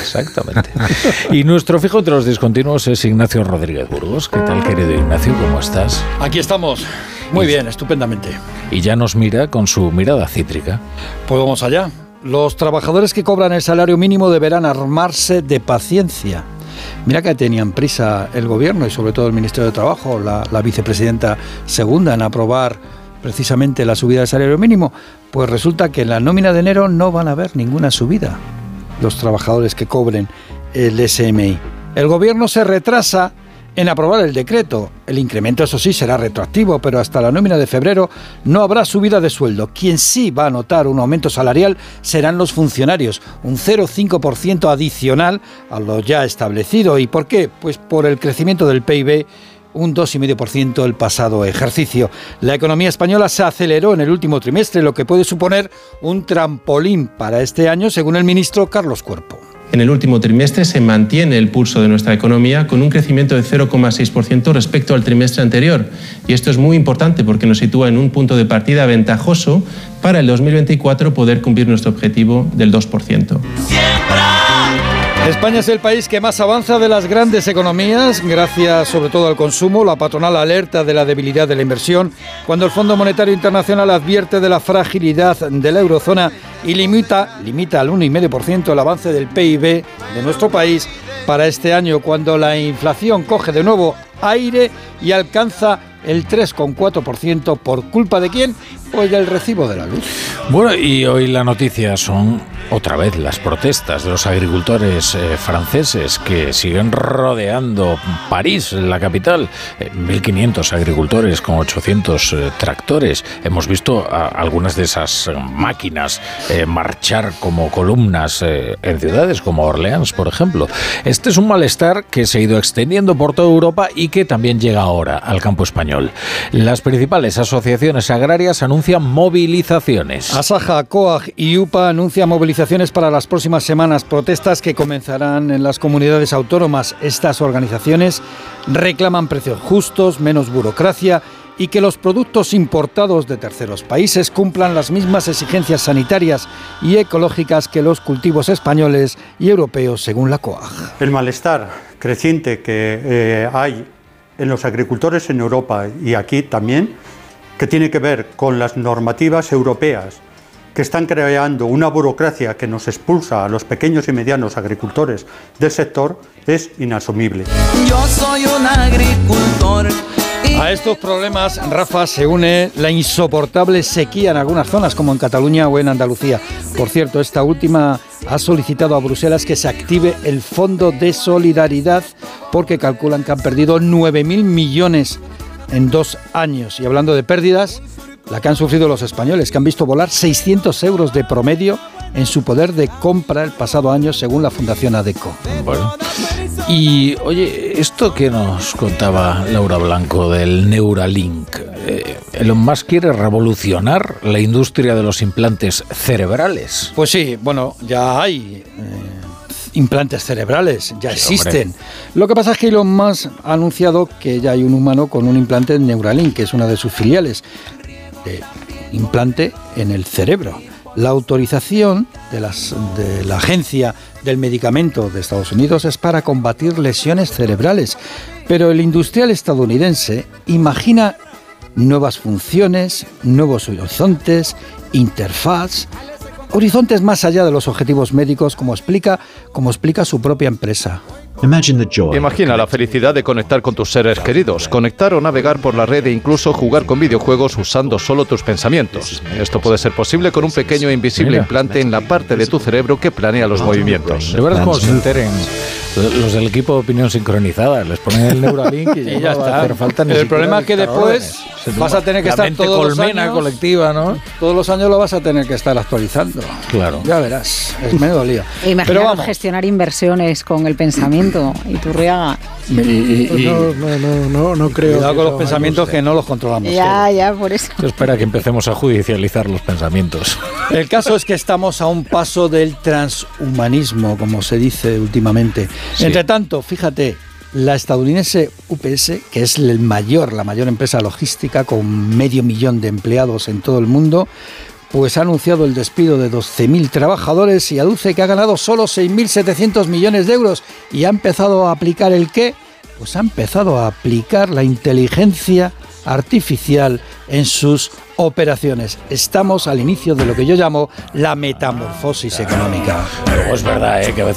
Exactamente. y nuestro fijo entre los discontinuos es Ignacio Rodríguez Burgos. ¿Qué tal, querido Ignacio? ¿Cómo estás? Aquí estamos. Muy bien, estupendamente. Y ya nos mira con su mirada cítrica. Pues vamos allá. Los trabajadores que cobran el salario mínimo deberán armarse de paciencia. Mira que tenían prisa el gobierno y sobre todo el Ministerio de Trabajo, la, la vicepresidenta segunda en aprobar precisamente la subida del salario mínimo. Pues resulta que en la nómina de enero no van a haber ninguna subida los trabajadores que cobren el SMI. El gobierno se retrasa en aprobar el decreto. El incremento, eso sí, será retroactivo, pero hasta la nómina de febrero no habrá subida de sueldo. Quien sí va a notar un aumento salarial serán los funcionarios, un 0,5% adicional a lo ya establecido. ¿Y por qué? Pues por el crecimiento del PIB un 2,5% el pasado ejercicio. La economía española se aceleró en el último trimestre, lo que puede suponer un trampolín para este año, según el ministro Carlos Cuerpo. En el último trimestre se mantiene el pulso de nuestra economía con un crecimiento de 0,6% respecto al trimestre anterior. Y esto es muy importante porque nos sitúa en un punto de partida ventajoso para el 2024 poder cumplir nuestro objetivo del 2%. España es el país que más avanza de las grandes economías, gracias sobre todo al consumo. La patronal alerta de la debilidad de la inversión, cuando el Fondo Monetario Internacional advierte de la fragilidad de la eurozona y limita, limita al 1,5% el avance del PIB de nuestro país para este año, cuando la inflación coge de nuevo aire y alcanza el 3,4% por culpa de quién? Pues del recibo de la luz. Bueno, y hoy la noticia son otra vez las protestas de los agricultores eh, franceses que siguen rodeando París, la capital. 1.500 agricultores con 800 eh, tractores. Hemos visto algunas de esas máquinas eh, marchar como columnas en ciudades como Orleans, por ejemplo. Este es un malestar que se ha ido extendiendo por toda Europa y que también llega ahora al campo español. Las principales asociaciones agrarias anuncian movilizaciones. Asaja, COAG y UPA anuncian movilizaciones para las próximas semanas, protestas que comenzarán en las comunidades autónomas. Estas organizaciones reclaman precios justos, menos burocracia y que los productos importados de terceros países cumplan las mismas exigencias sanitarias y ecológicas que los cultivos españoles y europeos, según la COAG. El malestar creciente que eh, hay en los agricultores en Europa y aquí también, que tiene que ver con las normativas europeas que están creando una burocracia que nos expulsa a los pequeños y medianos agricultores del sector, es inasumible. Yo soy un agricultor. A estos problemas, Rafa, se une la insoportable sequía en algunas zonas, como en Cataluña o en Andalucía. Por cierto, esta última ha solicitado a Bruselas que se active el Fondo de Solidaridad porque calculan que han perdido 9.000 millones en dos años. Y hablando de pérdidas, la que han sufrido los españoles, que han visto volar 600 euros de promedio en su poder de compra el pasado año, según la Fundación ADECO. Bueno. Y oye, esto que nos contaba Laura Blanco del Neuralink, eh, Elon Musk quiere revolucionar la industria de los implantes cerebrales. Pues sí, bueno, ya hay. Eh, implantes cerebrales, ya existen. Lo que pasa es que Elon Musk ha anunciado que ya hay un humano con un implante Neuralink, que es una de sus filiales, de implante en el cerebro. La autorización de, las, de la Agencia del Medicamento de Estados Unidos es para combatir lesiones cerebrales, pero el industrial estadounidense imagina nuevas funciones, nuevos horizontes, interfaz, horizontes más allá de los objetivos médicos, como explica, como explica su propia empresa. Imagina la felicidad de conectar con tus seres queridos, conectar o navegar por la red e incluso jugar con videojuegos usando solo tus pensamientos. Esto puede ser posible con un pequeño e invisible implante en la parte de tu cerebro que planea los movimientos. Los del equipo de opinión sincronizada, les ponen el Neuralink y, ya está. falta el problema es que después vas a tener que estar todos los años, colectiva, ¿no? Todos los años lo vas a tener que estar actualizando. Claro. Ya verás, es medio lío. Pero vamos. gestionar inversiones con el pensamiento y Turriaga. Y, pues no, no, no, no, creo. Cuidado con los pensamientos que no los controlamos. Ya, ya, por eso. espera que empecemos a judicializar los pensamientos. El caso es que estamos a un paso del transhumanismo, como se dice últimamente. Entre tanto, fíjate, la estadounidense UPS, que es el mayor, la mayor empresa logística con medio millón de empleados en todo el mundo, pues ha anunciado el despido de 12.000 trabajadores y aduce que ha ganado solo 6.700 millones de euros y ha empezado a aplicar el qué? Pues ha empezado a aplicar la inteligencia artificial en sus operaciones. Estamos al inicio de lo que yo llamo la metamorfosis económica. Es verdad ¿eh? que